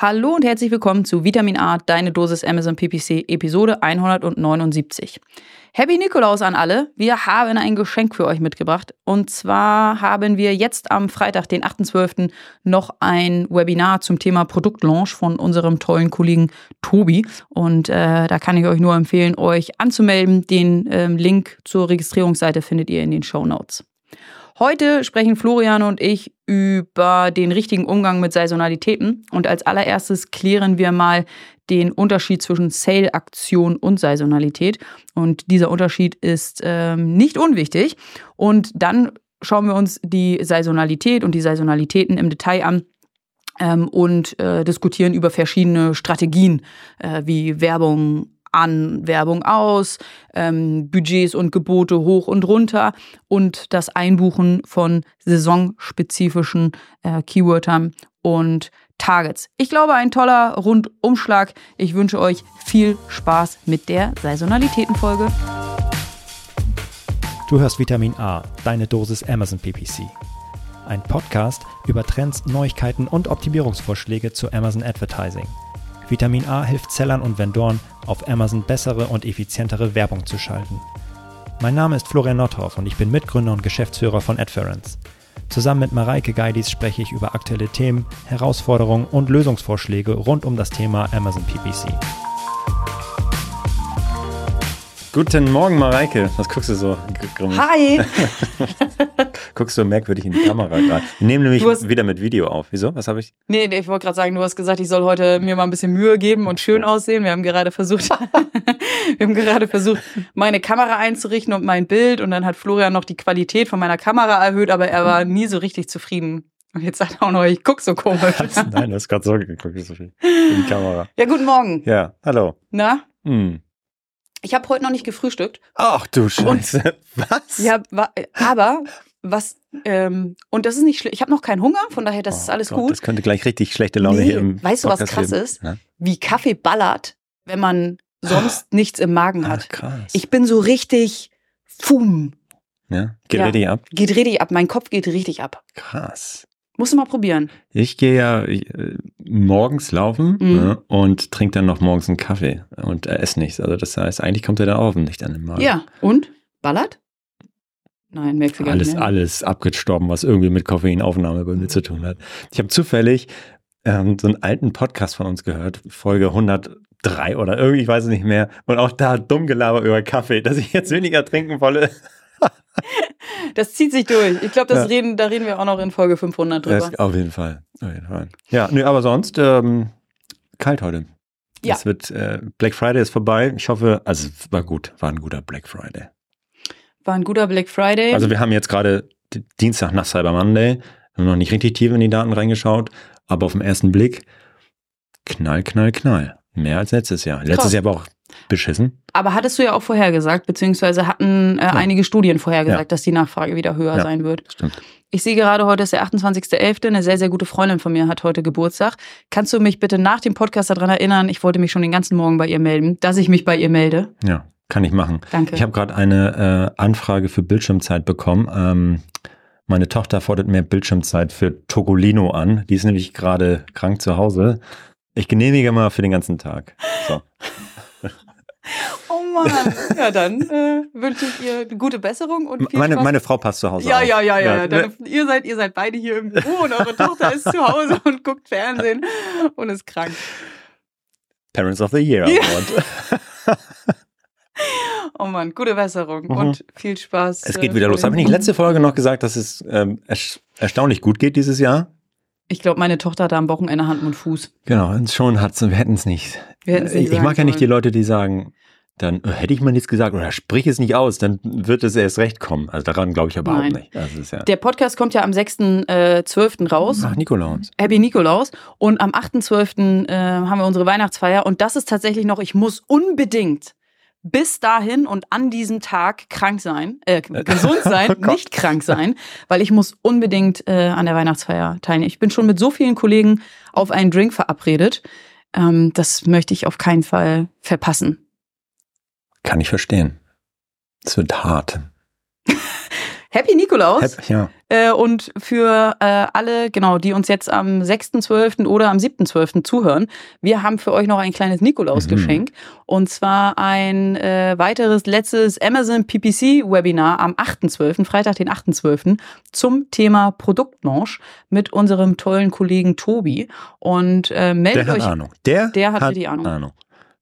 Hallo und herzlich willkommen zu Vitamin A, deine Dosis Amazon PPC, Episode 179. Happy Nikolaus an alle. Wir haben ein Geschenk für euch mitgebracht. Und zwar haben wir jetzt am Freitag, den 8.12., noch ein Webinar zum Thema Produktlaunch von unserem tollen Kollegen Tobi. Und äh, da kann ich euch nur empfehlen, euch anzumelden. Den ähm, Link zur Registrierungsseite findet ihr in den Show Notes. Heute sprechen Florian und ich über den richtigen Umgang mit Saisonalitäten. Und als allererstes klären wir mal den Unterschied zwischen Sale-Aktion und Saisonalität. Und dieser Unterschied ist ähm, nicht unwichtig. Und dann schauen wir uns die Saisonalität und die Saisonalitäten im Detail an ähm, und äh, diskutieren über verschiedene Strategien äh, wie Werbung, an Werbung aus, ähm, Budgets und Gebote hoch und runter und das Einbuchen von saisonspezifischen äh, Keywörtern und Targets. Ich glaube, ein toller Rundumschlag. Ich wünsche euch viel Spaß mit der Saisonalitätenfolge. Du hörst Vitamin A, deine Dosis Amazon PPC. Ein Podcast über Trends, Neuigkeiten und Optimierungsvorschläge zu Amazon Advertising. Vitamin A hilft Sellern und Vendoren, auf Amazon bessere und effizientere Werbung zu schalten. Mein Name ist Florian Nordhoff und ich bin Mitgründer und Geschäftsführer von Adference. Zusammen mit Mareike Geidis spreche ich über aktuelle Themen, Herausforderungen und Lösungsvorschläge rund um das Thema Amazon PPC. Guten Morgen, Mareike. Was guckst du so grimmig? Hi! guckst du merkwürdig in die Kamera gerade. Wir nehmen nämlich hast, wieder mit Video auf. Wieso? Was habe ich? Nee, nee ich wollte gerade sagen, du hast gesagt, ich soll heute mir mal ein bisschen Mühe geben und schön aussehen. Wir haben gerade versucht, wir haben gerade versucht, meine Kamera einzurichten und mein Bild. Und dann hat Florian noch die Qualität von meiner Kamera erhöht, aber er war nie so richtig zufrieden. Und jetzt sagt er auch noch, ich guck so komisch. Nein, du hast gerade so geguckt, so viel in die Kamera. Ja, guten Morgen. Ja, hallo. Na? Hm. Ich habe heute noch nicht gefrühstückt. Ach du Scheiße. Und, was? Ja, aber was ähm, und das ist nicht schlimm. Ich habe noch keinen Hunger, von daher das oh ist alles Gott, gut. Das könnte gleich richtig schlechte Laune nee, hier im Weißt du, was krass geben? ist? Ja? Wie Kaffee ballert, wenn man sonst oh. nichts im Magen hat. Ach, krass. Ich bin so richtig fum. Ja, geht ja, richtig ab. Geht richtig ab. Mein Kopf geht richtig ab. Krass. Musst du mal probieren. Ich gehe ja äh, morgens laufen mhm. ne, und trinke dann noch morgens einen Kaffee und äh, esse nichts. Also das heißt, eigentlich kommt er da auch nicht an den Magen. Ja, und? Ballert? Nein, gar alles. Mehr. Alles abgestorben, was irgendwie mit Koffeinaufnahme bei mir zu tun hat. Ich habe zufällig ähm, so einen alten Podcast von uns gehört, Folge 103 oder irgendwie, ich weiß es nicht mehr. Und auch da dumm gelabert über Kaffee, dass ich jetzt weniger trinken wolle. Das zieht sich durch. Ich glaube, ja. reden, da reden wir auch noch in Folge 500 drüber. Das, auf jeden Fall. Auf jeden Fall. Ja, nö, aber sonst ähm, kalt heute. Ja. Es wird, äh, Black Friday ist vorbei. Ich hoffe, also war gut, war ein guter Black Friday. War ein guter Black Friday. Also wir haben jetzt gerade Dienstag nach Cyber Monday, haben noch nicht richtig tief in die Daten reingeschaut, aber auf den ersten Blick knall, knall, knall. Mehr als letztes Jahr. Letztes Krass. Jahr aber auch beschissen. Aber hattest du ja auch vorhergesagt, beziehungsweise hatten äh, ja. einige Studien vorhergesagt, ja. dass die Nachfrage wieder höher ja, sein wird. Stimmt. Ich sehe gerade, heute ist der 28.11. Eine sehr, sehr gute Freundin von mir hat heute Geburtstag. Kannst du mich bitte nach dem Podcast daran erinnern, ich wollte mich schon den ganzen Morgen bei ihr melden, dass ich mich bei ihr melde? Ja, kann ich machen. Danke. Ich habe gerade eine äh, Anfrage für Bildschirmzeit bekommen. Ähm, meine Tochter fordert mehr Bildschirmzeit für Togolino an. Die ist nämlich gerade krank zu Hause. Ich genehmige mal für den ganzen Tag. So. Oh Mann. Ja, dann äh, wünsche ich ihr eine gute Besserung und viel meine, Spaß. meine Frau passt zu Hause ja, auf. Ja, ja, ja, ja. Dann, ihr, seid, ihr seid beide hier im Büro und eure Tochter ist zu Hause und guckt Fernsehen und ist krank. Parents of the Year Award. Ja. Oh Mann, gute Besserung mhm. und viel Spaß. Es geht äh, wieder los. Habe ich nicht letzte Folge noch gesagt, dass es ähm, erstaunlich gut geht dieses Jahr? Ich glaube, meine Tochter hat da am Wochenende Hand und Fuß. Genau, und schon hat wir hätten es nicht. Wir nicht ich, mag ja nicht die Leute, die sagen, dann äh, hätte ich mal nichts gesagt oder sprich es nicht aus, dann wird es erst recht kommen. Also daran glaube ich überhaupt Nein. nicht. Ja Der Podcast kommt ja am 6.12. Äh, raus. Ach, Nikolaus. Happy Nikolaus. Und am 8.12. Äh, haben wir unsere Weihnachtsfeier. Und das ist tatsächlich noch, ich muss unbedingt bis dahin und an diesem Tag krank sein, äh, gesund sein, oh nicht krank sein, weil ich muss unbedingt äh, an der Weihnachtsfeier teilnehmen. Ich bin schon mit so vielen Kollegen auf einen Drink verabredet. Ähm, das möchte ich auf keinen Fall verpassen. Kann ich verstehen. Es wird hart. Happy Nikolaus. Hep- Ja. Äh, und für äh, alle, genau, die uns jetzt am 6.12. oder am 7.12. zuhören, wir haben für euch noch ein kleines Nikolausgeschenk. Und zwar ein äh, weiteres letztes Amazon PPC Webinar am 8.12., Freitag, den 8.12., zum Thema Produktlaunch mit unserem tollen Kollegen Tobi. Und äh, Der meldet hat euch. Ahnung. Der, Der hat richtig Ahnung.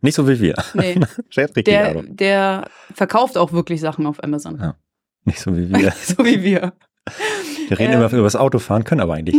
Nicht so wie wir. Nee, Der hat der, Ahnung. der verkauft auch wirklich Sachen auf Amazon. Ja. Nicht so wie wir. so wie wir. Wir reden Ähm. immer über das Autofahren, können aber eigentlich.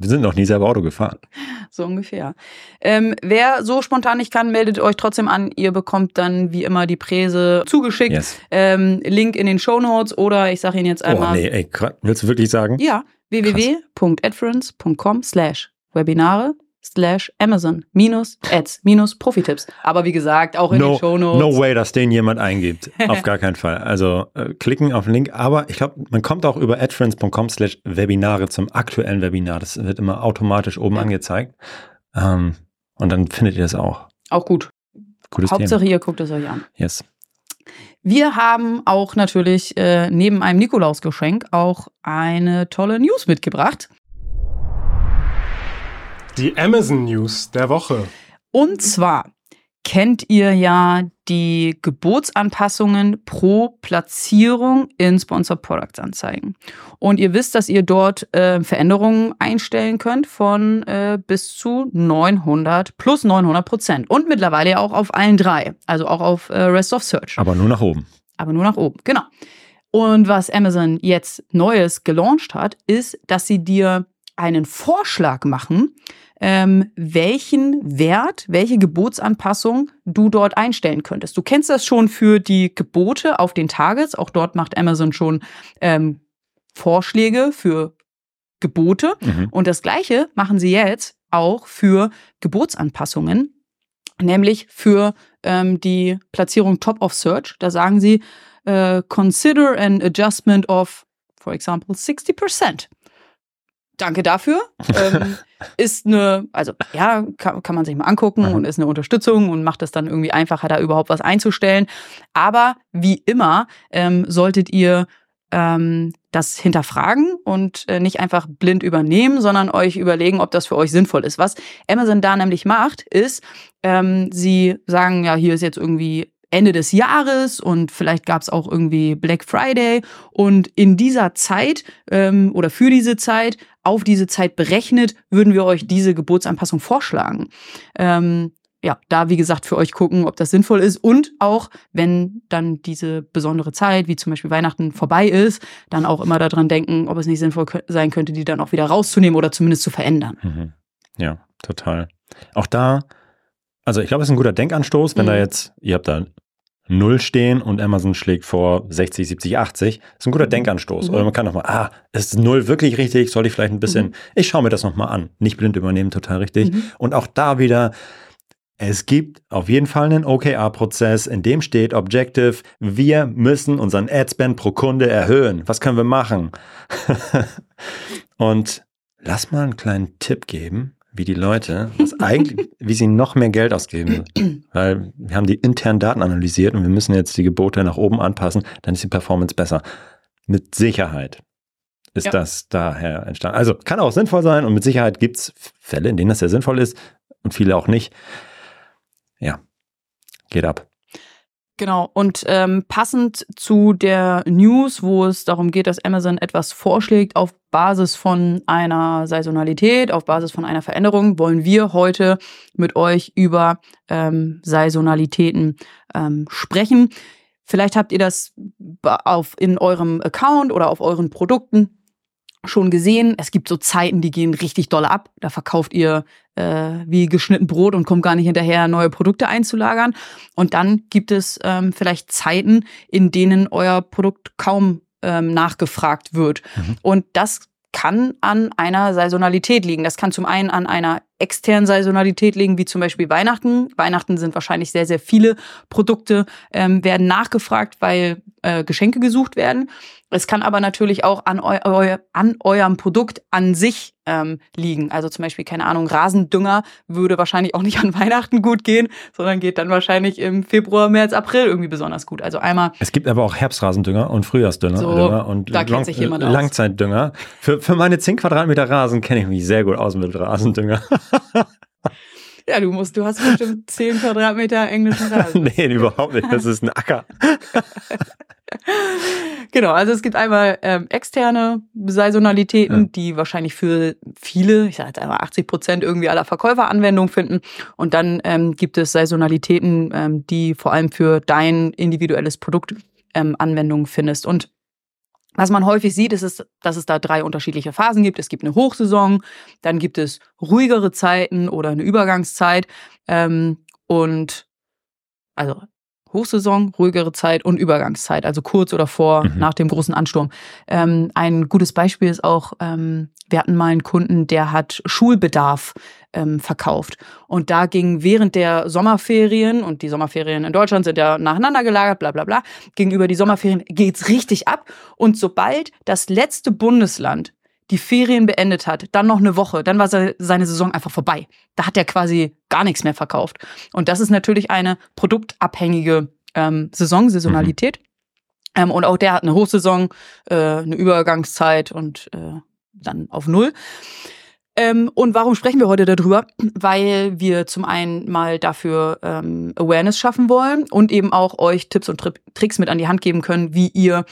Wir sind noch nie selber Auto gefahren. So ungefähr. Ähm, wer so spontan nicht kann, meldet euch trotzdem an. Ihr bekommt dann wie immer die Präse zugeschickt. Yes. Ähm, Link in den Show Notes oder ich sage Ihnen jetzt Oh, einmal. nee, ey, willst du wirklich sagen? Ja, www.adference.com slash Webinare slash Amazon minus Ads minus Profitipps. Aber wie gesagt, auch in no, den Show Notes. no way, dass den jemand eingibt. Auf gar keinen Fall. Also äh, klicken auf den Link. Aber ich glaube, man kommt auch über adfriends.com slash Webinare zum aktuellen Webinar. Das wird immer automatisch oben Ja. angezeigt. Ähm, und dann findet ihr das auch. Auch gut. Gutes Hauptsache, Thema. ihr guckt es euch an. Yes. Wir haben auch natürlich äh, neben einem Nikolausgeschenk auch eine tolle News mitgebracht. Die Amazon News der Woche. Und zwar kennt ihr ja die Gebotsanpassungen pro Platzierung in Sponsor Products Anzeigen. Und ihr wisst, dass ihr dort äh, Veränderungen einstellen könnt von äh, bis zu 900 plus 900 Prozent. Und mittlerweile ja auch auf allen drei, also auch auf äh, Rest of Search Aber nur nach oben. aber nur nach oben. Genau. Und was Amazon jetzt Neues gelauncht hat, ist, dass sie dir einen Vorschlag machen, ähm, welchen Wert, welche Gebotsanpassung du dort einstellen könntest. Du kennst das schon für die Gebote auf den Targets. Auch dort macht Amazon schon ähm, Vorschläge für Gebote. Mhm. Und das Gleiche machen sie jetzt auch für Gebotsanpassungen, nämlich für ähm, die Platzierung Top of Search. Da sagen sie, äh, consider an adjustment of, for example, 60%. Danke dafür. ähm, ist eine, also ja, kann, kann man sich mal angucken Mhm. und ist eine Unterstützung und macht es dann irgendwie einfacher, da überhaupt was einzustellen. Aber wie immer ähm, solltet ihr ähm, das hinterfragen und äh, nicht einfach blind übernehmen, sondern euch überlegen, ob das für euch sinnvoll ist. Was Amazon da nämlich macht, ist, ähm, sie sagen, ja, hier ist jetzt irgendwie Ende des Jahres und vielleicht gab es auch irgendwie Black Friday und in dieser Zeit ähm, oder für diese Zeit, auf diese Zeit berechnet, würden wir euch diese Geburtsanpassung vorschlagen. Ähm, ja, da wie gesagt für euch gucken, ob das sinnvoll ist und auch, wenn dann diese besondere Zeit, wie zum Beispiel Weihnachten vorbei ist, dann auch immer daran denken, ob es nicht sinnvoll sein könnte, die dann auch wieder rauszunehmen oder zumindest zu verändern. Mhm. Ja, total. Auch da, also ich glaube, es ist ein guter Denkanstoß, wenn Mhm. da jetzt, ihr habt da null stehen und Amazon schlägt vor 60, 70, 80. ist ein guter Denkanstoß. Mhm. Oder man kann nochmal, ah, ist null wirklich richtig? Soll ich vielleicht ein bisschen, Mhm. ich schaue mir das nochmal an. Nicht blind übernehmen, total richtig. Mhm. Und auch da wieder, es gibt auf jeden Fall einen OKR-Prozess, in dem steht Objective, wir müssen unseren Adspend pro Kunde erhöhen. Was können wir machen? Und lass mal einen kleinen Tipp geben, wie die Leute, was eigentlich, wie sie noch mehr Geld ausgeben. Weil wir haben die internen Daten analysiert und wir müssen jetzt die Gebote nach oben anpassen, dann ist die Performance besser. Mit Sicherheit ist Ja. das daher entstanden. Also kann auch sinnvoll sein und mit Sicherheit gibt es Fälle, in denen das sehr sinnvoll ist und viele auch nicht. Ja, geht ab. Genau, und ähm, passend zu der News, wo es darum geht, dass Amazon etwas vorschlägt auf Basis von einer Saisonalität, auf Basis von einer Veränderung, wollen wir heute mit euch über ähm, Saisonalitäten ähm, sprechen. Vielleicht habt ihr das auf, in eurem Account oder auf euren Produkten schon gesehen. Es gibt so Zeiten, die gehen richtig doll ab. Da verkauft ihr äh, wie geschnitten Brot und kommt gar nicht hinterher, neue Produkte einzulagern. Und dann gibt es ähm, vielleicht Zeiten, in denen euer Produkt kaum ähm, nachgefragt wird. Mhm. Und das kann an einer Saisonalität liegen. Das kann zum einen an einer externen Saisonalität liegen, wie zum Beispiel Weihnachten. Weihnachten sind wahrscheinlich sehr, sehr viele Produkte, ähm, werden nachgefragt, weil äh, Geschenke gesucht werden. Es kann aber natürlich auch an, eu eu an eurem Produkt an sich ähm, liegen. Also zum Beispiel, keine Ahnung, Rasendünger würde wahrscheinlich auch nicht an Weihnachten gut gehen, sondern geht dann wahrscheinlich im Februar, März, April irgendwie besonders gut. Also einmal. Es gibt aber auch Herbstrasendünger und Frühjahrsdünger So, Dünger und da kennt sich jemand aus. Langzeitdünger. Für, für meine 10 Quadratmeter Rasen kenne ich mich sehr gut aus mit Rasendünger. Ja, du musst, du hast bestimmt 10 Quadratmeter englischen Rasen. nee, überhaupt nicht. Das ist ein Acker. Genau, also es gibt einmal ähm, externe Saisonalitäten, Ja. die wahrscheinlich für viele, ich sage jetzt einmal 80 Prozent irgendwie aller Verkäufer Anwendung finden. Und dann ähm, gibt es Saisonalitäten, ähm, die vor allem für dein individuelles Produkt ähm, Anwendung findest. Und was man häufig sieht, ist, dass es da drei unterschiedliche Phasen gibt. Es gibt eine Hochsaison, dann gibt es ruhigere Zeiten oder eine Übergangszeit. Ähm, und also Hochsaison, ruhigere Zeit und Übergangszeit, also kurz oder vor, Mhm. nach dem großen Ansturm. Ähm, ein gutes Beispiel ist auch, ähm, wir hatten mal einen Kunden, der hat Schulbedarf ähm, verkauft. Und da ging während der Sommerferien, und die Sommerferien in Deutschland sind ja nacheinander gelagert, bla bla bla, gegenüber die Sommerferien geht's richtig ab. Und sobald das letzte Bundesland die Ferien beendet hat, dann noch eine Woche, dann war se- seine Saison einfach vorbei. Da hat er quasi gar nichts mehr verkauft. Und das ist natürlich eine produktabhängige ähm, Saison, Saisonalität. Ähm, und auch der hat eine Hochsaison, äh, eine Übergangszeit und äh, dann auf Null. Ähm, und warum sprechen wir heute darüber? Weil wir zum einen mal dafür ähm, Awareness schaffen wollen und eben auch euch Tipps und Tri Tricks mit an die Hand geben können, wie ihr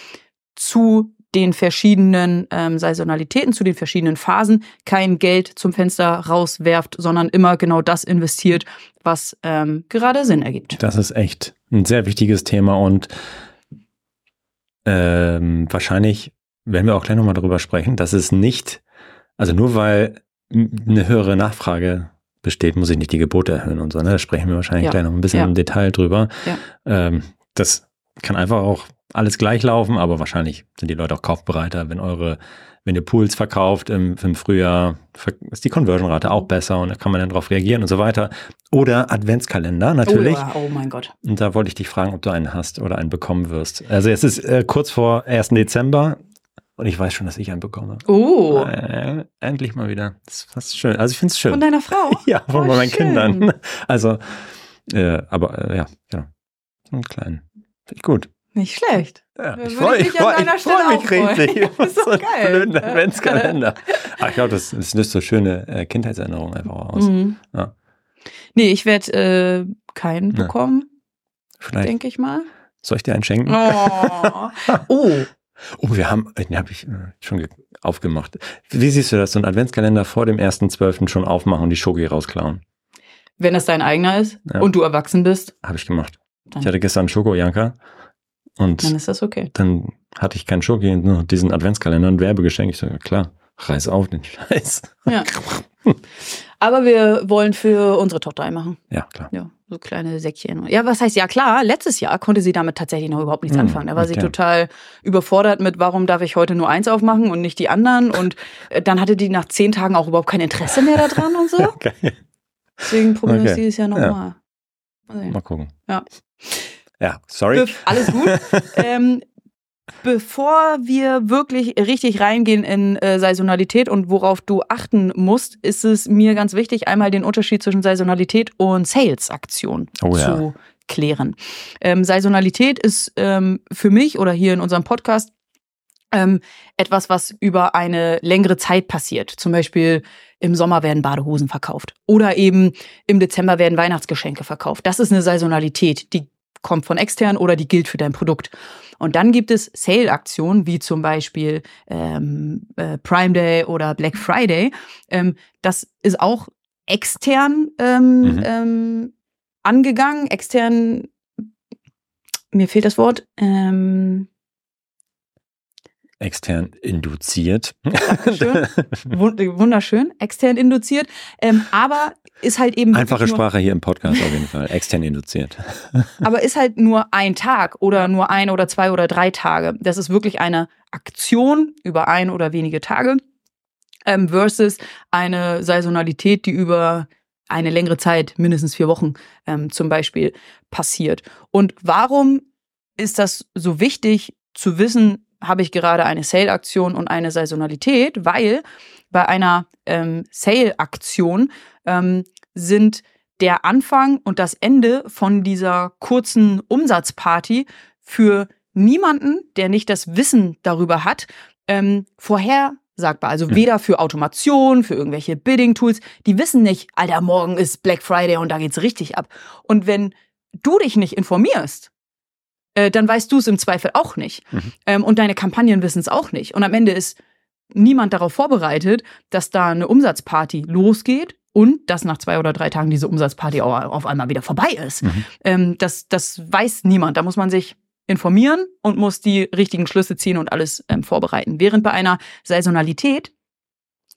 zu den verschiedenen ähm, Saisonalitäten, zu den verschiedenen Phasen kein Geld zum Fenster rauswerft, sondern immer genau das investiert, was ähm, gerade Sinn ergibt. Das ist echt ein sehr wichtiges Thema und ähm, wahrscheinlich werden wir auch gleich nochmal darüber sprechen, dass es nicht, also nur weil eine höhere Nachfrage besteht, muss ich nicht die Gebote erhöhen und so. Ne? Da sprechen wir wahrscheinlich Ja. gleich noch ein bisschen Ja. im Detail drüber. Ja. Ähm, das kann einfach auch alles gleich laufen, aber wahrscheinlich sind die Leute auch kaufbereiter, wenn eure, wenn ihr Pools verkauft im, im Frühjahr, ist die Conversion-Rate auch besser und da kann man dann darauf reagieren und so weiter. Oder Adventskalender natürlich. Oh, ja, oh mein Gott. Und da wollte ich dich fragen, ob du einen hast oder einen bekommen wirst. Also es ist äh, kurz vor 1. Dezember und ich weiß schon, dass ich einen bekomme. Oh, Äh, endlich mal wieder. Das ist fast schön. Also ich finde es schön. von deiner Frau? ja, von Oh, meinen schön. Kindern. Also, äh, aber äh, ja, genau. So einen kleinen. Finde ich gut. Nicht schlecht. Ja, ich freue ich ich mich freu, ich freu mich richtig. Das ist so einen geil. blöden Adventskalender. Aber ich glaube, das, das löst so schöne äh, Kindheitserinnerungen einfach aus. Mhm. Ja. Nee, ich werde äh, keinen Ja. bekommen, Vielleicht denke ich mal. soll ich dir einen schenken? Oh. oh. Oh, wir haben, den habe ich äh, schon ge- aufgemacht. Wie siehst du das, so ein Adventskalender vor dem 1.12. schon aufmachen und die Schoki rausklauen? Wenn es dein eigener ist Ja. und du erwachsen bist, Habe ich gemacht. Dann- Ich hatte gestern einen Schoko-Janka und dann ist das okay. dann hatte ich keinen Schoki, nur diesen Adventskalender und Werbegeschenk. Ich so, ja, klar, reiß auf den Scheiß. Ja. Aber wir wollen für unsere Tochter einen machen. Ja, klar. Ja, so kleine Säckchen. Ja, was heißt, ja klar, letztes Jahr konnte sie damit tatsächlich noch überhaupt nichts Hm, anfangen. Da war sie okay. total überfordert mit, warum darf ich heute nur eins aufmachen und nicht die anderen. Und äh, dann hatte die nach zehn Tagen auch überhaupt kein Interesse mehr daran und so. Geil. Deswegen probieren wir es Okay. dieses Jahr Ja. nochmal. Mal sehen. Mal gucken. Ja. Ja, sorry. Bef- alles gut. ähm, bevor wir wirklich richtig reingehen in äh, Saisonalität und worauf du achten musst, ist es mir ganz wichtig, einmal den Unterschied zwischen Saisonalität und Sales-Aktion Oh ja. zu klären. Ähm, Saisonalität ist ähm, für mich oder hier in unserem Podcast ähm, etwas, was über eine längere Zeit passiert. Zum Beispiel im Sommer werden Badehosen verkauft oder eben im Dezember werden Weihnachtsgeschenke verkauft. Das ist eine Saisonalität, die kommt von extern oder die gilt für dein Produkt. Und dann gibt es Sale-Aktionen, wie zum Beispiel ähm, äh, Prime Day oder Black Friday. Ähm, das ist auch extern ähm, Mhm. ähm, angegangen, extern, mir fehlt das Wort, ähm, Extern induziert. Dankeschön. wund- wunderschön, extern induziert, ähm, aber ist halt eben Einfache nur, Sprache hier im Podcast auf jeden Fall. Extern induziert. aber ist halt nur ein Tag oder nur ein oder zwei oder drei Tage. Das ist wirklich eine Aktion über ein oder wenige Tage. ähm, versus eine Saisonalität, die über eine längere Zeit, mindestens vier Wochen ähm, zum Beispiel, passiert. Und warum ist das so wichtig zu wissen, habe ich gerade eine Sale-Aktion und eine Saisonalität? Weil bei einer ähm, Sale-Aktion ähm, sind der Anfang und das Ende von dieser kurzen Umsatzparty für niemanden, der nicht das Wissen darüber hat, ähm, vorhersagbar. Also weder für Automation, für irgendwelche Bidding-Tools. Die wissen nicht, Alter, morgen ist Black Friday und da geht's richtig ab. Und wenn du dich nicht informierst, äh, dann weißt du es im Zweifel auch nicht. Ähm, und deine Kampagnen wissen es auch nicht. Und am Ende ist niemand darauf vorbereitet, dass da eine Umsatzparty losgeht und dass nach zwei oder drei Tagen diese Umsatzparty auch auf einmal wieder vorbei ist. Ähm, das, das weiß niemand. Da muss man sich informieren und muss die richtigen Schlüsse ziehen und alles ähm, vorbereiten. Während bei einer Saisonalität,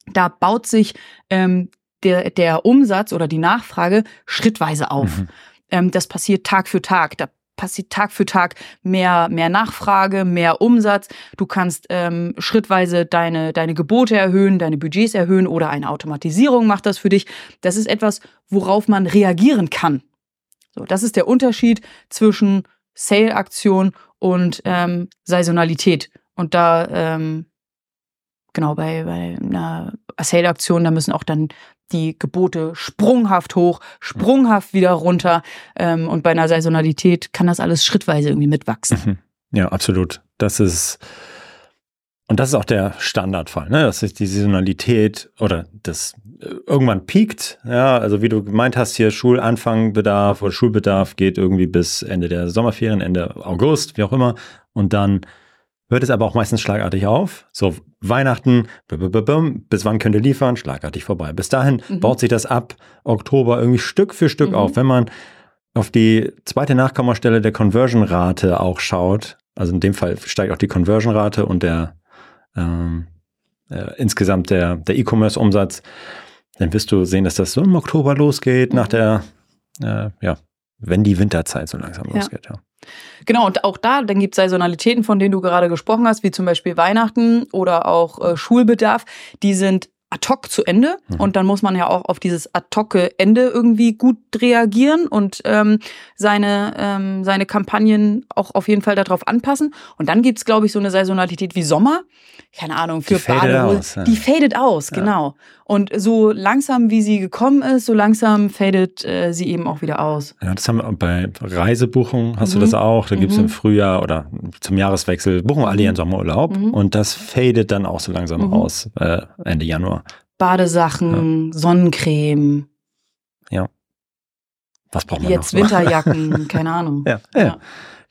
da baut sich ähm, der, der Umsatz oder die Nachfrage schrittweise auf. Mhm. Ähm, das passiert Tag für Tag. Da passiert Tag für Tag mehr, mehr Nachfrage, mehr Umsatz. Du kannst ähm, schrittweise deine, deine Gebote erhöhen, deine Budgets erhöhen oder eine Automatisierung macht das für dich. Das ist etwas, worauf man reagieren kann. So, das ist der Unterschied zwischen Sale-Aktion und ähm, Saisonalität. Und da, ähm, genau, bei, bei einer Sale-Aktion, da müssen auch dann die Gebote sprunghaft hoch, sprunghaft wieder runter. Ähm, und bei einer Saisonalität kann das alles schrittweise irgendwie mitwachsen. Mhm. Ja, absolut. Das ist, und das ist auch der Standardfall, ne? dass sich die Saisonalität oder das äh, irgendwann piekt. Ja, also wie du gemeint hast, hier Schulanfangbedarf oder Schulbedarf geht irgendwie bis Ende der Sommerferien, Ende August, wie auch immer. Und dann hört es aber auch meistens schlagartig auf. So Weihnachten, bis wann könnt ihr liefern? Schlagartig vorbei. Bis dahin Mhm. baut sich das ab Oktober irgendwie Stück für Stück Mhm. auf. Wenn man auf die zweite Nachkommastelle der Conversion-Rate auch schaut, also in dem Fall steigt auch die Conversion-Rate und der ähm, äh, insgesamt der, der E-Commerce-Umsatz, dann wirst du sehen, dass das so im Oktober losgeht, Mhm. nach der, äh, ja, wenn die Winterzeit so langsam Ja. losgeht. Ja. Genau, und auch da, dann gibt es Saisonalitäten, von denen du gerade gesprochen hast, wie zum Beispiel Weihnachten oder auch äh, Schulbedarf, die sind ad hoc zu Ende Mhm. und dann muss man ja auch auf dieses ad hoc Ende irgendwie gut reagieren und ähm, seine, ähm, seine Kampagnen auch auf jeden Fall darauf anpassen. Und dann gibt's glaube ich, so eine Saisonalität wie Sommer. Keine Ahnung, für Die fadet Badehosen. aus, ja. Die fadet aus, Ja. genau. Und so langsam, wie sie gekommen ist, so langsam fadet äh, sie eben auch wieder aus. Ja, das haben wir bei Reisebuchungen, hast Mhm. du das auch. Da gibt's Mhm. im Frühjahr oder zum Jahreswechsel, buchen alle ihren Sommerurlaub Mhm. und das fadet dann auch so langsam Mhm. aus, äh, Ende Januar. Badesachen, Sonnencreme, Was braucht man jetzt noch? Winterjacken, keine Ahnung. Ja, ja,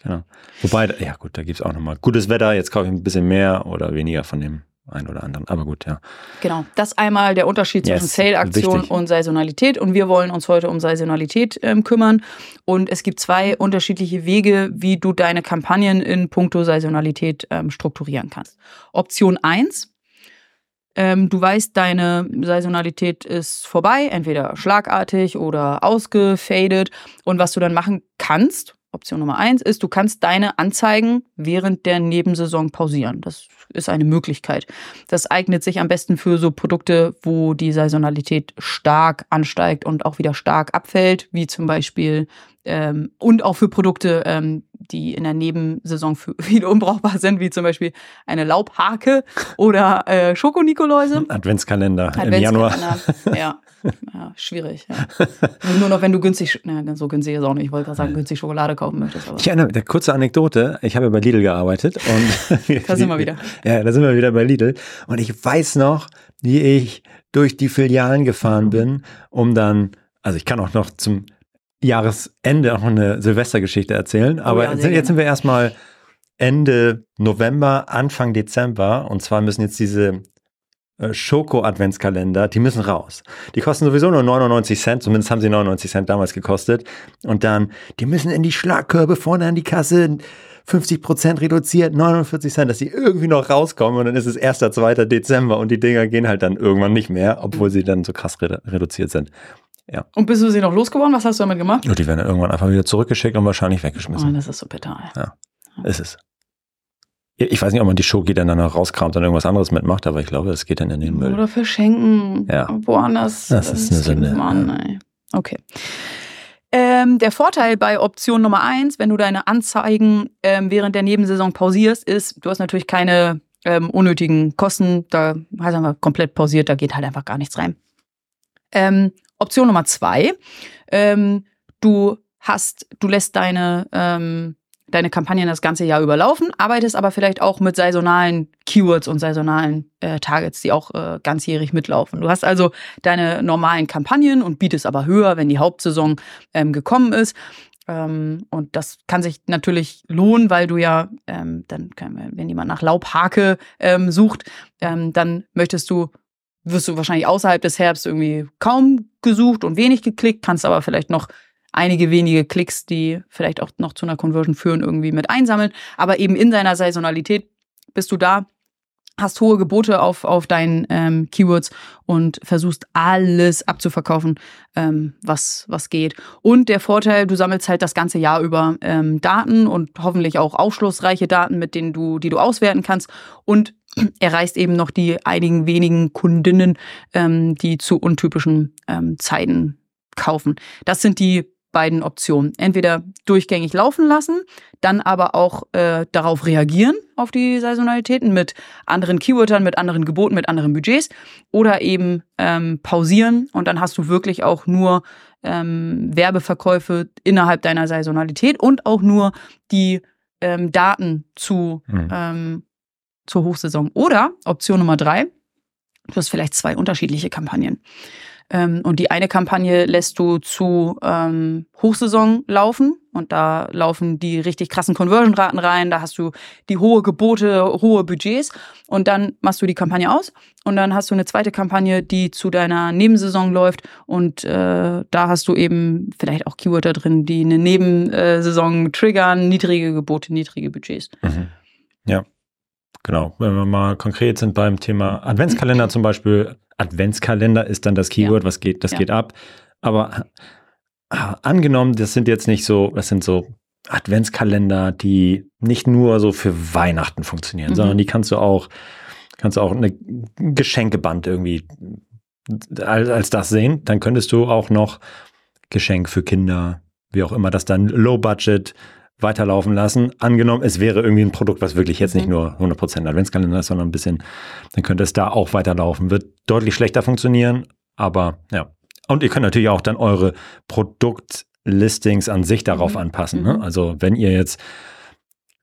genau. Wobei, ja gut, da gibt's auch nochmal gutes Wetter, jetzt kaufe ich ein bisschen mehr oder weniger von dem einen oder anderen. Aber gut, ja. Genau, das einmal der Unterschied zwischen Yes, Sale-Aktion und Saisonalität. Und wir wollen uns heute um Saisonalität ähm, kümmern. Und es gibt zwei unterschiedliche Wege, wie du deine Kampagnen in puncto Saisonalität ähm, strukturieren kannst. Option eins: ähm, du weißt, deine Saisonalität ist vorbei, entweder schlagartig oder ausgefadet. Und was du dann machen kannst, Option Nummer eins, ist, du kannst deine Anzeigen während der Nebensaison pausieren. Das ist eine Möglichkeit. Das eignet sich am besten für so Produkte, wo die Saisonalität stark ansteigt und auch wieder stark abfällt, wie zum Beispiel ähm, und auch für Produkte, ähm, die in der Nebensaison für viele unbrauchbar sind, wie zum Beispiel eine Laubhake oder äh, Schokonikoläuse. Adventskalender im Januar. Adventskalender. Ja. ja, schwierig. Ja. Nur noch, wenn du günstig, na, so günstig ist auch nicht, ich wollte gerade sagen, günstig Schokolade kaufen möchtest. Aber Ich erinnere mich, kurze Anekdote. Ich habe bei Lidl gearbeitet und Da sind wir wieder. Ja, da sind wir wieder bei Lidl. Und ich weiß noch, wie ich durch die Filialen gefahren bin, um dann, also ich kann auch noch zum Jahresende auch noch eine Silvestergeschichte erzählen, aber Oh ja, jetzt sind wir erstmal Ende November, Anfang Dezember und zwar müssen jetzt diese äh, Schoko-Adventskalender, die müssen raus. Die kosten sowieso nur 99 Cent, zumindest haben sie 99 Cent damals gekostet. Und dann, die müssen in die Schlagkörbe vorne an die Kasse, 50 Prozent reduziert, 49 Cent, dass die irgendwie noch rauskommen und dann ist es 1. 2. Dezember und die Dinger gehen halt dann irgendwann nicht mehr, obwohl sie dann so krass redu reduziert sind. Und bist du sie noch losgeworden? Was hast du damit gemacht? Und die werden dann irgendwann einfach wieder zurückgeschickt und wahrscheinlich Oh, weggeschmissen. das ist so bitter. ey. Ist es. Ich weiß nicht, ob man die Schoki dann danach rauskramt und irgendwas anderes mitmacht, aber ich glaube, es geht dann in den Müll. Oder verschenken. Ja. Woanders. Das ist eine Sünde, Mann, ja. ey. Okay. Ähm, der Vorteil bei Option Nummer eins, wenn du deine Anzeigen ähm, während der Nebensaison pausierst, ist, du hast natürlich keine ähm, unnötigen Kosten. Da heißt einfach komplett pausiert, da geht halt einfach gar nichts rein. Ähm, Option Nummer zwei, ähm, du hast, du lässt deine ähm, deine Kampagnen das ganze Jahr überlaufen, arbeitest aber vielleicht auch mit saisonalen Keywords und saisonalen äh, Targets, die auch äh, ganzjährig mitlaufen. Du hast also deine normalen Kampagnen und bietest aber höher, wenn die Hauptsaison ähm, gekommen ist. Ähm, und das kann sich natürlich lohnen, weil du ja, ähm, dann, wenn jemand nach Laubhake ähm, sucht, ähm, dann möchtest du wirst du wahrscheinlich außerhalb des Herbst irgendwie kaum gesucht und wenig geklickt, kannst aber vielleicht noch einige wenige Klicks, die vielleicht auch noch zu einer Conversion führen, irgendwie mit einsammeln. Aber eben in deiner Saisonalität bist du da, hast hohe Gebote auf, auf deinen ähm, Keywords und versuchst alles abzuverkaufen, ähm, was, was geht. Und der Vorteil, du sammelst halt das ganze Jahr über ähm, Daten und hoffentlich auch aufschlussreiche Daten, mit denen du, die du auswerten kannst und erreichst eben noch die einigen wenigen Kundinnen, ähm, die zu untypischen ähm, Zeiten kaufen. Das sind die beiden Optionen. Entweder durchgängig laufen lassen, dann aber auch äh, darauf reagieren, auf die Saisonalitäten mit anderen Keywordern, mit anderen Geboten, mit anderen Budgets oder eben ähm, pausieren und dann hast du wirklich auch nur ähm, Werbeverkäufe innerhalb deiner Saisonalität und auch nur die ähm, Daten zu, Mhm. ähm, zur Hochsaison. Oder Option Nummer drei, du hast vielleicht zwei unterschiedliche Kampagnen. Ähm, und die eine Kampagne lässt du zu ähm, Hochsaison laufen. Und da laufen die richtig krassen Conversion-Raten rein, da hast du die hohe Gebote, hohe Budgets. Und dann machst du die Kampagne aus. Und dann hast du eine zweite Kampagne, die zu deiner Nebensaison läuft. Und äh, da hast du eben vielleicht auch Keywörter drin, die eine Nebensaison triggern, niedrige Gebote, niedrige Budgets. Mhm. Ja, genau. Wenn wir mal konkret sind beim Thema Adventskalender zum Beispiel, Adventskalender ist dann das Keyword, was geht, das Ja. geht ab. Aber äh, angenommen, das sind jetzt nicht so, das sind so Adventskalender, die nicht nur so für Weihnachten funktionieren, Mhm. sondern die kannst du auch, kannst du auch eine ein Geschenkeband irgendwie als, als das sehen. Dann könntest du auch noch Geschenk für Kinder, wie auch immer, das dann Low Budget weiterlaufen lassen. Angenommen, es wäre irgendwie ein Produkt, was wirklich jetzt nicht Mhm. nur 100% Adventskalender ist, sondern ein bisschen, dann könnte es da auch weiterlaufen. Wird deutlich schlechter funktionieren, aber ja. Und ihr könnt natürlich auch dann eure Produktlistings an sich darauf Mhm. anpassen. Mhm. Ne? Also wenn ihr jetzt,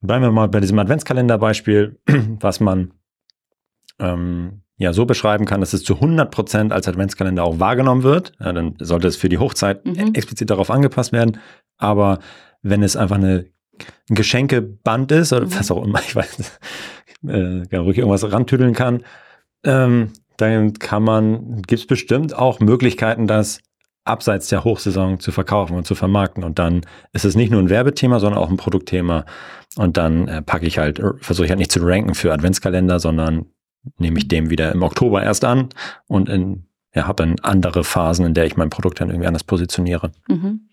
bleiben wir mal bei diesem Adventskalender-Beispiel, was man ähm, ja so beschreiben kann, dass es zu 100% als Adventskalender auch wahrgenommen wird, ja, dann sollte es für die Hochzeit Mhm. explizit darauf angepasst werden. Aber wenn es einfach eine, ein Geschenkeband ist oder Mhm. was auch immer, ich weiß äh, ja, ich irgendwas rantüdeln kann, ähm, dann kann man, gibt es bestimmt auch Möglichkeiten, das abseits der Hochsaison zu verkaufen und zu vermarkten. Und dann ist es nicht nur ein Werbethema, sondern auch ein Produktthema. Und dann äh, packe ich halt, versuche ich halt nicht zu ranken für Adventskalender, sondern nehme ich dem wieder im Oktober erst an und in, ja, habe dann andere Phasen, in der ich mein Produkt dann irgendwie anders positioniere. Mhm.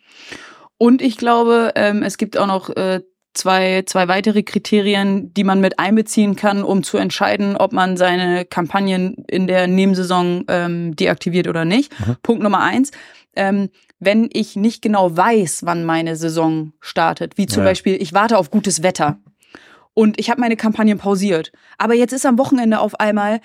Und ich glaube, ähm, es gibt auch noch äh, zwei, zwei weitere Kriterien, die man mit einbeziehen kann, um zu entscheiden, ob man seine Kampagnen in der Nebensaison ähm, deaktiviert oder nicht. Mhm. Punkt Nummer eins. Ähm, wenn ich nicht genau weiß, wann meine Saison startet, wie zum Ja. Beispiel, ich warte auf gutes Wetter und ich habe meine Kampagnen pausiert, aber jetzt ist am Wochenende auf einmal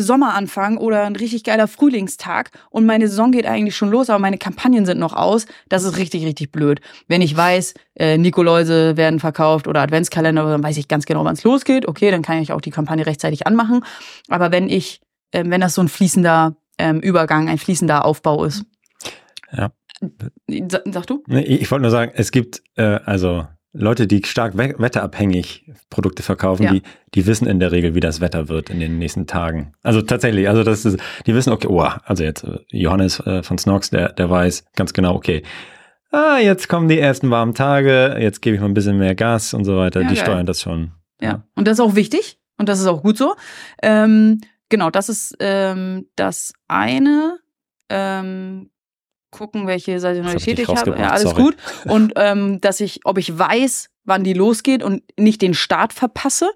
Sommeranfang oder ein richtig geiler Frühlingstag und meine Saison geht eigentlich schon los, aber meine Kampagnen sind noch aus. Das ist richtig, richtig blöd. Wenn ich weiß, äh, Nikoläuse werden verkauft oder Adventskalender, dann weiß ich ganz genau, wann es losgeht. Okay, dann kann ich auch die Kampagne rechtzeitig anmachen. Aber wenn ich, ähm, wenn das so ein fließender ähm, Übergang, ein fließender Aufbau ist. Ja. Sa- Sag du? Ich, ich wollte nur sagen, es gibt äh, also Leute, die stark we wetterabhängig Produkte verkaufen, Ja. die, die wissen in der Regel, wie das Wetter wird in den nächsten Tagen. Also tatsächlich, also das ist, die wissen, okay, oh, also jetzt äh, Johannes äh, von Snox, der, der weiß ganz genau, okay, ah, jetzt kommen die ersten warmen Tage, jetzt gebe ich mal ein bisschen mehr Gas und so weiter. Ja, die geil. steuern das schon. Ja. Und das ist auch wichtig und das ist auch gut so. Ähm, genau, das ist ähm, das eine. Ähm, gucken, welche Saisonalität ich habe. Ja, alles sorry. gut. Und ähm, dass ich, ob ich weiß, wann die losgeht und nicht den Start verpasse.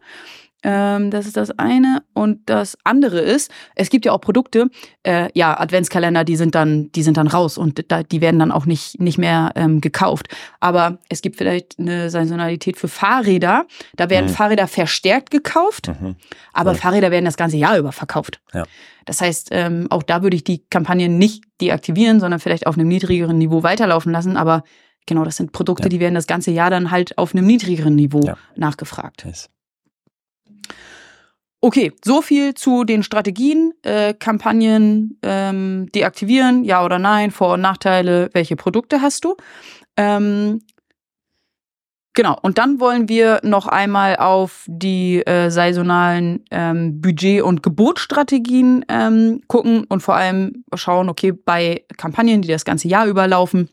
Ähm, das ist das eine. Und das andere ist, es gibt ja auch Produkte, äh, ja, Adventskalender, die sind dann, die sind dann raus und da, die werden dann auch nicht, nicht mehr ähm, gekauft. Aber es gibt vielleicht eine Saisonalität für Fahrräder. Da werden Mhm. Fahrräder verstärkt gekauft, Mhm. aber Voll. Fahrräder werden das ganze Jahr über verkauft. Ja. Das heißt, ähm, auch da würde ich die Kampagne nicht deaktivieren, sondern vielleicht auf einem niedrigeren Niveau weiterlaufen lassen. Aber genau, das sind Produkte, Ja. die werden das ganze Jahr dann halt auf einem niedrigeren Niveau Ja. nachgefragt. Yes. Okay, so viel zu den Strategien, äh, Kampagnen ähm, deaktivieren, ja oder nein, Vor- und Nachteile, welche Produkte hast du? Ähm, genau, und dann wollen wir noch einmal auf die äh, saisonalen ähm, Budget- und Gebotstrategien ähm, gucken und vor allem schauen, okay, bei Kampagnen, die das ganze Jahr überlaufen,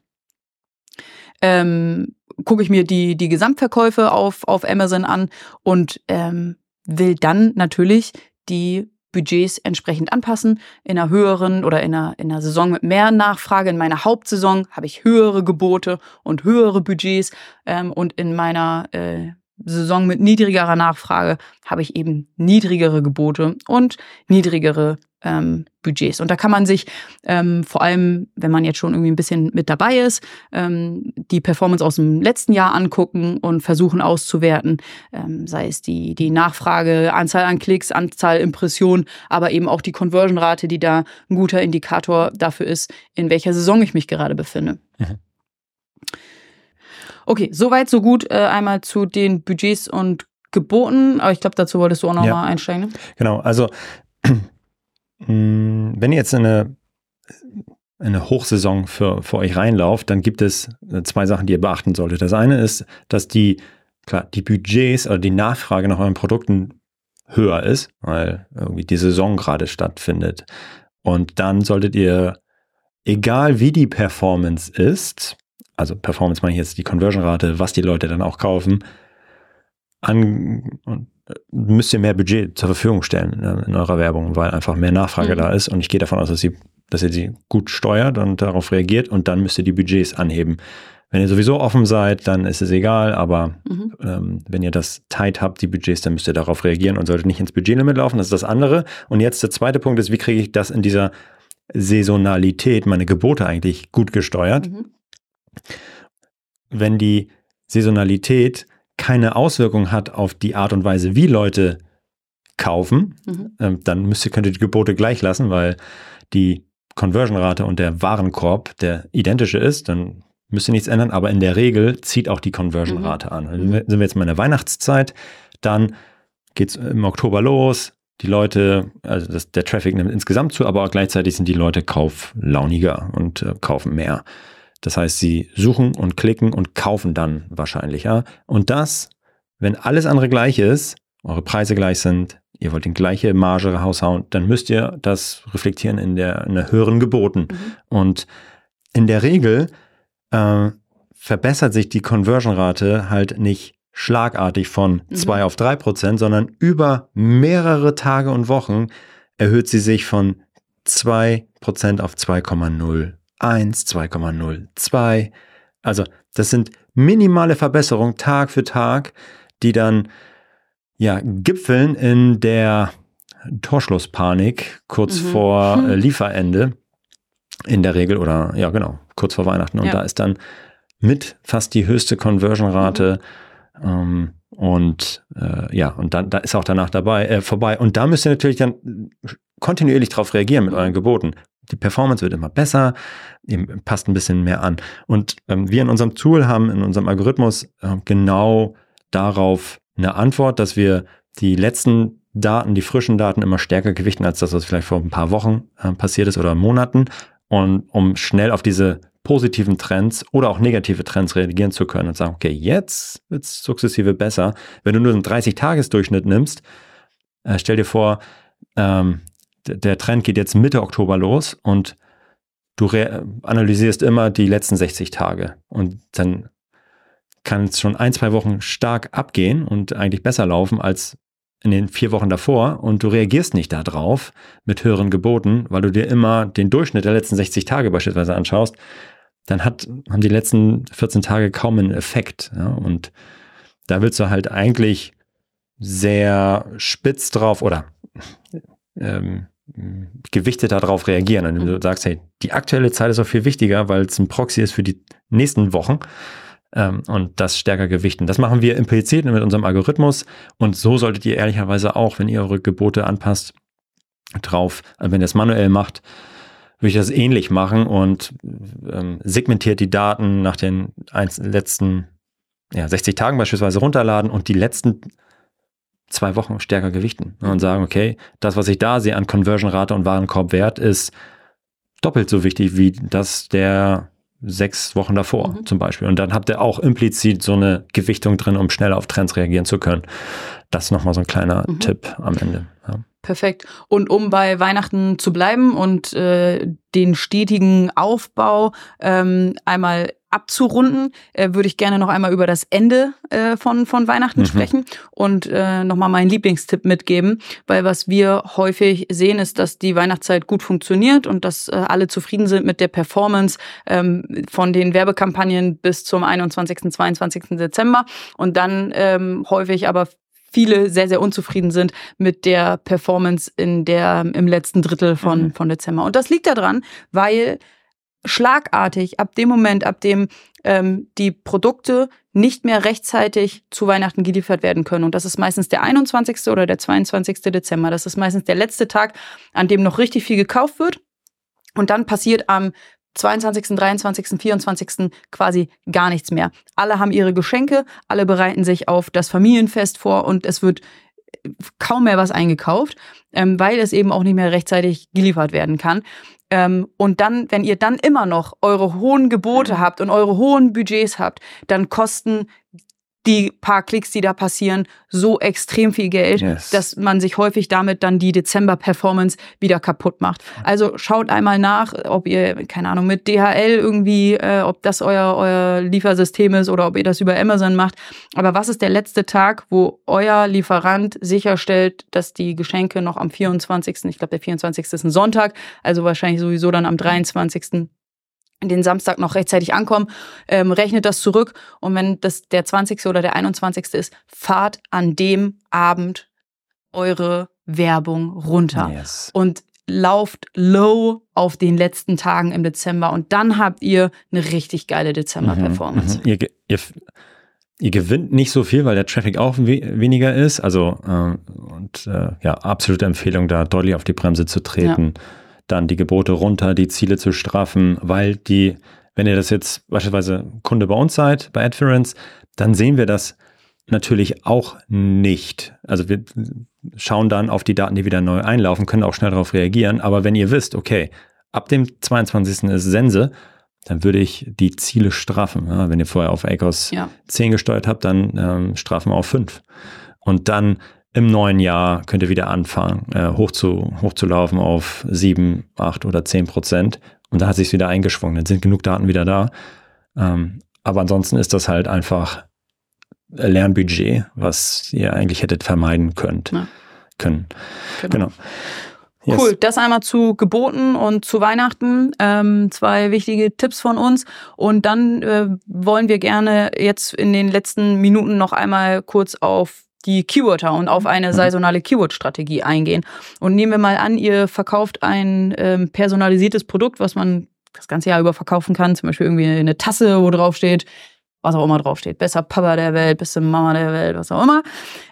ähm, gucke ich mir die, die Gesamtverkäufe auf, auf Amazon an und ähm, will dann natürlich die Budgets entsprechend anpassen. In einer höheren oder in einer, in einer Saison mit mehr Nachfrage, in meiner Hauptsaison habe ich höhere Gebote und höhere Budgets ähm, und in meiner äh, Saison mit niedrigerer Nachfrage habe ich eben niedrigere Gebote und niedrigere ähm, Budgets. Und da kann man sich ähm, vor allem, wenn man jetzt schon irgendwie ein bisschen mit dabei ist, ähm, die Performance aus dem letzten Jahr angucken und versuchen auszuwerten, ähm, sei es die, die Nachfrage, Anzahl an Klicks, Anzahl Impressionen, aber eben auch die Conversion-Rate, die da ein guter Indikator dafür ist, in welcher Saison ich mich gerade befinde. Mhm. Okay, soweit, so gut. Äh, einmal zu den Budgets und Geboten, aber ich glaube, dazu wolltest du auch noch Ja. einsteigen. Ne? Genau, also wenn ihr jetzt in eine, in eine Hochsaison für, für euch reinlauft, dann gibt es äh, zwei Sachen, die ihr beachten solltet. Das eine ist, dass die, klar, die Budgets oder die Nachfrage nach euren Produkten höher ist, weil irgendwie die Saison gerade stattfindet. Und dann solltet ihr, egal wie die Performance ist, also Performance meine ich jetzt die Conversion-Rate, was die Leute dann auch kaufen, an, müsst ihr mehr Budget zur Verfügung stellen in eurer Werbung, weil einfach mehr Nachfrage Mhm. da ist. Und ich gehe davon aus, dass, sie, dass ihr sie gut steuert und darauf reagiert und dann müsst ihr die Budgets anheben. Wenn ihr sowieso offen seid, dann ist es egal, aber Mhm. ähm, wenn ihr das tight habt, die Budgets, dann müsst ihr darauf reagieren und solltet nicht ins Budgetlimit laufen. Das ist das andere. Und jetzt der zweite Punkt ist, wie kriege ich das in dieser Saisonalität, meine Gebote eigentlich gut gesteuert? Mhm. wenn die Saisonalität keine Auswirkung hat auf die Art und Weise, wie Leute kaufen, Mhm. ähm, dann müsst ihr, könnt ihr die Gebote gleich lassen, weil die Conversion-Rate und der Warenkorb der identische ist, dann müsst ihr nichts ändern, aber in der Regel zieht auch die Conversion-Rate an. Also sind wir jetzt mal in der Weihnachtszeit, dann geht es im Oktober los, die Leute, also das, der Traffic nimmt insgesamt zu, aber auch gleichzeitig sind die Leute kauflauniger und äh, kaufen mehr. Das heißt, sie suchen und klicken und kaufen dann wahrscheinlicher. Und das, wenn alles andere gleich ist, eure Preise gleich sind, ihr wollt die gleiche Marge raushauen, dann müsst ihr das reflektieren in der, in der höheren Geboten. Mhm. Und in der Regel äh, verbessert sich die Conversion-Rate halt nicht schlagartig von Mhm. 2 auf 3 Prozent, sondern über mehrere Tage und Wochen erhöht sie sich von 2 Prozent auf 2,01, 2,02. Also das sind minimale Verbesserungen Tag für Tag, die dann ja gipfeln in der Torschlusspanik kurz Mhm. vor äh, Lieferende in der Regel oder ja genau kurz vor Weihnachten und Ja. da ist dann mit fast die höchste Conversion-Rate ähm, und äh, ja und dann da ist auch danach dabei äh, vorbei und da müsst ihr natürlich dann kontinuierlich darauf reagieren mit euren Geboten. Die Performance wird immer besser, ihr passt ein bisschen mehr an und ähm, wir in unserem Tool haben in unserem Algorithmus äh, genau darauf eine Antwort, dass wir die letzten Daten, die frischen Daten immer stärker gewichten als das, was vielleicht vor ein paar Wochen äh, passiert ist oder Monaten. Und um schnell auf diese positiven Trends oder auch negative Trends reagieren zu können und sagen, okay, jetzt wird es sukzessive besser. Wenn du nur einen 30-Tages-Durchschnitt nimmst, äh, stell dir vor, ähm, der Trend geht jetzt Mitte Oktober los und du analysierst immer die letzten 60 Tage und dann kann es schon ein, zwei Wochen stark abgehen und eigentlich besser laufen als in den vier Wochen davor und du reagierst nicht darauf mit höheren Geboten, weil du dir immer den Durchschnitt der letzten 60 Tage beispielsweise anschaust, dann hat, haben die letzten 14 Tage kaum einen Effekt. Ja? Und da willst du halt eigentlich sehr spitz drauf oder ähm, gewichtet darauf reagieren, indem du sagst, hey, die aktuelle Zeit ist auch viel wichtiger, weil es ein Proxy ist für die nächsten Wochen ähm, und das stärker gewichten. Das machen wir implizit mit unserem Algorithmus. Und so solltet ihr ehrlicherweise auch, wenn ihr eure Gebote anpasst, drauf, äh, wenn ihr es manuell macht, würde ich das ähnlich machen und ähm, segmentiert die Daten nach den letzten ja, 60 Tagen beispielsweise runterladen und die letzten zwei Wochen stärker gewichten und sagen, okay, das, was ich da sehe an Conversion-Rate und Warenkorbwert, ist doppelt so wichtig wie das der sechs Wochen davor mhm. zum Beispiel. Und dann habt ihr auch implizit so eine Gewichtung drin, um schneller auf Trends reagieren zu können. Das ist nochmal so ein kleiner mhm. Tipp am Ende. Ja. Perfekt. Und um bei Weihnachten zu bleiben und äh, den stetigen Aufbau ähm, einmal abzurunden, äh, würde ich gerne noch einmal über das Ende äh, von, von Weihnachten mhm. sprechen und äh, nochmal meinen Lieblingstipp mitgeben, weil was wir häufig sehen, ist, dass die Weihnachtszeit gut funktioniert und dass äh, alle zufrieden sind mit der Performance ähm, von den Werbekampagnen bis zum 21., 22. Dezember und dann ähm, häufig aber viele sehr, sehr unzufrieden sind mit der Performance in der, im letzten Drittel von, mhm. von Dezember. Und das liegt daran, weil schlagartig ab dem Moment, ab dem ähm, die Produkte nicht mehr rechtzeitig zu Weihnachten geliefert werden können. Und das ist meistens der 21. oder der 22. Dezember. Das ist meistens der letzte Tag, an dem noch richtig viel gekauft wird. Und dann passiert am 22., 23., 24. quasi gar nichts mehr. Alle haben ihre Geschenke, alle bereiten sich auf das Familienfest vor und es wird kaum mehr was eingekauft, ähm, weil es eben auch nicht mehr rechtzeitig geliefert werden kann. Ähm, und dann, wenn ihr dann immer noch eure hohen Gebote habt und eure hohen Budgets habt, dann kosten die paar Klicks, die da passieren, so extrem viel Geld, yes. dass man sich häufig damit dann die Dezember-Performance wieder kaputt macht. Also schaut einmal nach, ob ihr, keine Ahnung, mit DHL irgendwie, äh, ob das euer, euer Liefersystem ist oder ob ihr das über Amazon macht. Aber was ist der letzte Tag, wo euer Lieferant sicherstellt, dass die Geschenke noch am 24., ich glaube, der 24. ist ein Sonntag, also wahrscheinlich sowieso dann am 23 den Samstag noch rechtzeitig ankommen, ähm, rechnet das zurück und wenn das der 20. oder der 21. ist, fahrt an dem Abend eure Werbung runter yes. und lauft low auf den letzten Tagen im Dezember und dann habt ihr eine richtig geile Dezember-Performance. Mhm, mhm. Ihr, ihr, ihr, gewinnt nicht so viel, weil der Traffic auch we weniger ist. Also äh, und äh, ja, absolute Empfehlung, da deutlich auf die Bremse zu treten. Ja dann die Gebote runter, die Ziele zu straffen, weil die, wenn ihr das jetzt beispielsweise Kunde bei uns seid, bei Adference, dann sehen wir das natürlich auch nicht. Also wir schauen dann auf die Daten, die wieder neu einlaufen, können auch schnell darauf reagieren. Aber wenn ihr wisst, okay, ab dem 22. ist Sense, dann würde ich die Ziele straffen. Ja, wenn ihr vorher auf ACOS ja. 10 gesteuert habt, dann ähm, strafen wir auf 5. Und dann im neuen Jahr könnt ihr wieder anfangen, äh, hoch zu, hochzulaufen auf sieben, acht oder zehn Prozent. Und da hat sich wieder eingeschwungen. Dann sind genug Daten wieder da. Ähm, aber ansonsten ist das halt einfach Lernbudget, was ihr eigentlich hättet vermeiden könnt, ja. können. Genau. genau. Yes. Cool, das einmal zu Geboten und zu Weihnachten. Ähm, zwei wichtige Tipps von uns. Und dann äh, wollen wir gerne jetzt in den letzten Minuten noch einmal kurz auf die Keywörter und auf eine mhm. saisonale Keyword-Strategie eingehen. Und nehmen wir mal an, ihr verkauft ein ähm, personalisiertes Produkt, was man das ganze Jahr über verkaufen kann, zum Beispiel irgendwie eine Tasse, wo drauf steht, was auch immer draufsteht. Besser Papa der Welt, beste Mama der Welt, was auch immer.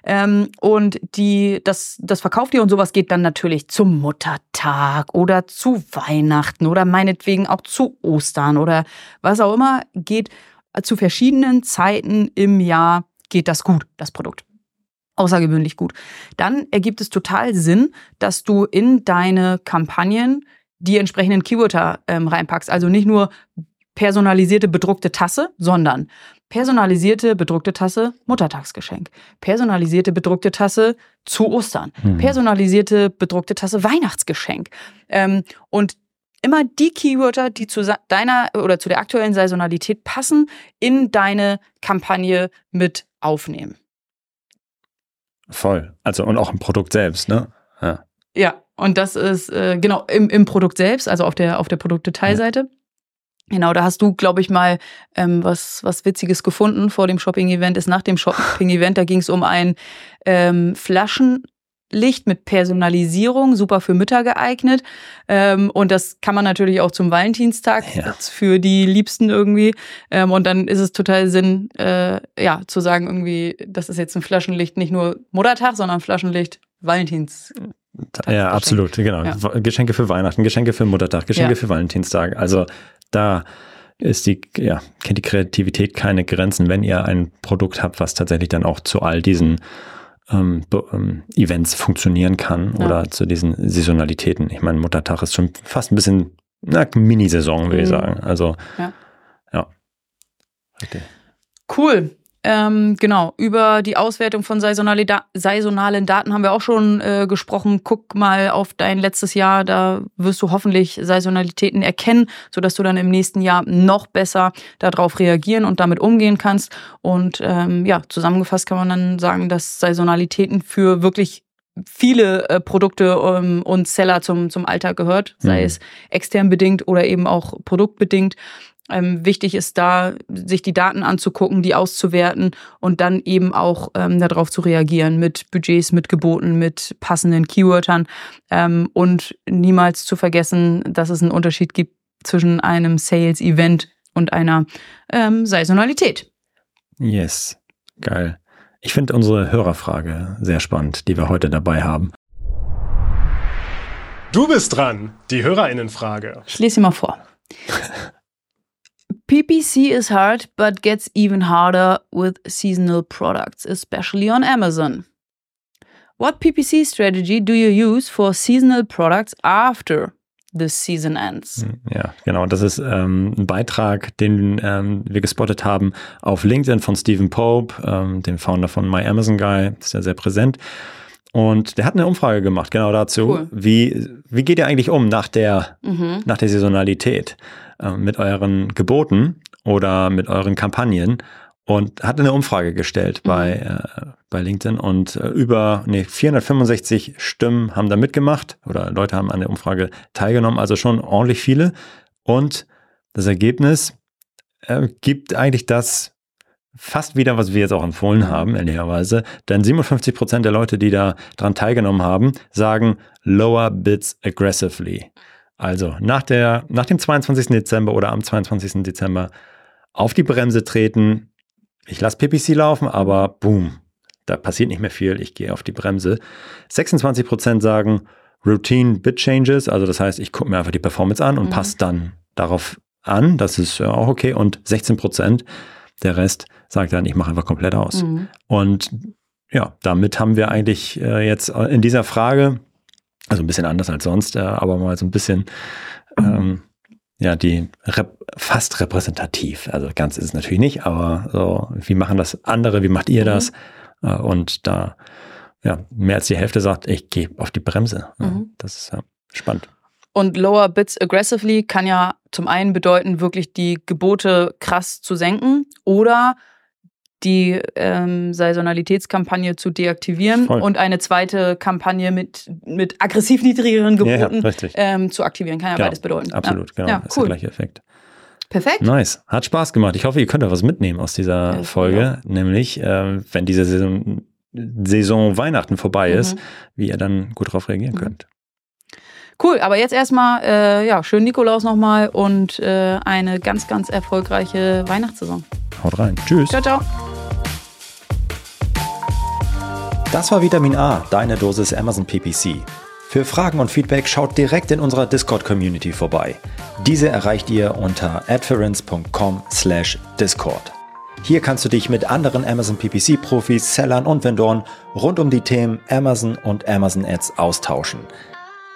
Ähm, und die, das, das verkauft ihr und sowas geht dann natürlich zum Muttertag oder zu Weihnachten oder meinetwegen auch zu Ostern oder was auch immer. Geht zu verschiedenen Zeiten im Jahr geht das gut, das Produkt außergewöhnlich gut. Dann ergibt es total Sinn, dass du in deine Kampagnen die entsprechenden Keywörter ähm, reinpackst. Also nicht nur personalisierte bedruckte Tasse, sondern personalisierte bedruckte Tasse Muttertagsgeschenk, personalisierte bedruckte Tasse zu Ostern, mhm. personalisierte bedruckte Tasse Weihnachtsgeschenk. Ähm, und immer die Keywörter, die zu deiner oder zu der aktuellen Saisonalität passen, in deine Kampagne mit aufnehmen. Voll. Also und auch im Produkt selbst, ne? Ja. Ja, und das ist äh, genau im, im Produkt selbst, also auf der, auf der Produktdetailseite. Genau, da hast du, glaube ich, mal ähm, was, was Witziges gefunden vor dem Shopping-Event, ist nach dem Shopping-Event, da ging es um ein ähm, Flaschenlicht mit Personalisierung, super für Mütter geeignet. Ähm, und das kann man natürlich auch zum Valentinstag Ja. für die Liebsten irgendwie. Ähm, und dann ist es total Sinn, äh, ja, zu sagen irgendwie, das ist jetzt ein Flaschenlicht, nicht nur Muttertag, sondern Flaschenlicht Valentins. Ja, absolut, genau. Ja. Geschenke für Weihnachten, Geschenke für Muttertag, Geschenke Ja. für Valentinstag. Also da ist die, ja, kennt die Kreativität keine Grenzen, wenn ihr ein Produkt habt, was tatsächlich dann auch zu all diesen ähm, ähm, Events funktionieren kann Ja. oder zu diesen Saisonalitäten. Ich meine, Muttertag ist schon fast ein bisschen, na, Mini-Saison, würde ich Mhm. sagen. Also, Ja. ja. Richtig. Cool. Ähm, genau, über die Auswertung von saisonale Da- saisonalen Daten haben wir auch schon äh, gesprochen. Guck mal auf dein letztes Jahr, da wirst du hoffentlich Saisonalitäten erkennen, sodass du dann im nächsten Jahr noch besser darauf reagieren und damit umgehen kannst. Und ähm, ja, zusammengefasst kann man dann sagen, dass Saisonalitäten für wirklich viele äh, Produkte ähm, und Seller zum, zum Alltag gehört, sei Mhm. es extern bedingt oder eben auch produktbedingt. Ähm, wichtig ist da, sich die Daten anzugucken, die auszuwerten und dann eben auch ähm, darauf zu reagieren mit Budgets, mit Geboten, mit passenden Keywörtern ähm, und niemals zu vergessen, dass es einen Unterschied gibt zwischen einem Sales-Event und einer ähm, Saisonalität. Yes. Geil. Ich finde unsere Hörerfrage sehr spannend, die wir heute dabei haben. Du bist dran. Die Hörerinnenfrage. Ich lese sie mal vor. PPC is hard, but gets even harder with seasonal products, especially on Amazon. What PPC strategy do you use for seasonal products after the season ends? Ja, genau. Das ist ähm, ein Beitrag, den ähm, wir gespottet haben auf LinkedIn von Stephen Pope, ähm, dem Founder von My Amazon Guy. Ist ja sehr präsent. Und der hat eine Umfrage gemacht, genau dazu. Cool. Wie, wie geht ihr eigentlich um nach der, Mhm. nach der Saisonalität äh, mit euren Geboten oder mit euren Kampagnen? Und hat eine Umfrage gestellt Mhm. bei, äh, bei LinkedIn und äh, über nee, 465 Stimmen haben da mitgemacht oder Leute haben an der Umfrage teilgenommen, also schon ordentlich viele. Und das Ergebnis äh, gibt eigentlich das fast wieder, was wir jetzt auch empfohlen haben, ehrlicherweise. Denn 57 Prozent der Leute, die da dran teilgenommen haben, sagen lower bids aggressively. Also nach, der, nach dem 22. Dezember oder am 22. Dezember auf die Bremse treten. Ich lasse PPC laufen, aber boom, da passiert nicht mehr viel. Ich gehe auf die Bremse. 26 Prozent sagen Routine Bid Changes, also das heißt, ich gucke mir einfach die Performance an und Mhm. passe dann darauf an. Das ist auch okay. Und 16 Prozent, der Rest, sagt dann, ich mache einfach komplett aus. Mhm. Und ja, damit haben wir eigentlich äh, jetzt in dieser Frage, also ein bisschen anders als sonst, äh, aber mal so ein bisschen, ähm, ja, die rep fast repräsentativ. Also ganz ist es natürlich nicht, aber so, wie machen das andere, wie macht ihr Mhm. das? Äh, und da, ja, mehr als die Hälfte sagt, ich gehe auf die Bremse. Mhm. Das ist ja spannend. Und Lower Bids Aggressively kann ja zum einen bedeuten, wirklich die Gebote krass zu senken oder die ähm, Saisonalitätskampagne zu deaktivieren Voll. und eine zweite Kampagne mit, mit aggressiv niedrigeren Ja, ja, Geboten richtig. ähm, zu aktivieren. Kann ja Genau. beides bedeuten. Absolut, ja. genau. Ja, Das ist der cool. gleiche Effekt. Perfekt. Nice. Hat Spaß gemacht. Ich hoffe, ihr könnt da was mitnehmen aus dieser Ja, Folge. Nämlich, äh, wenn diese Saison, Saison Weihnachten vorbei ist, Mhm. wie ihr dann gut darauf reagieren Mhm. könnt. Cool, aber jetzt erstmal, äh, ja, schön Nikolaus nochmal und äh, eine ganz, ganz erfolgreiche Weihnachtssaison. Haut rein. Tschüss. Ciao, ciao. Das war Vitamin A, deine Dosis Amazon PPC. Für Fragen und Feedback schaut direkt in unserer Discord-Community vorbei. Diese erreicht ihr unter adference.com/discord. Hier kannst du dich mit anderen Amazon PPC-Profis, Sellern und Vendoren rund um die Themen Amazon und Amazon Ads austauschen.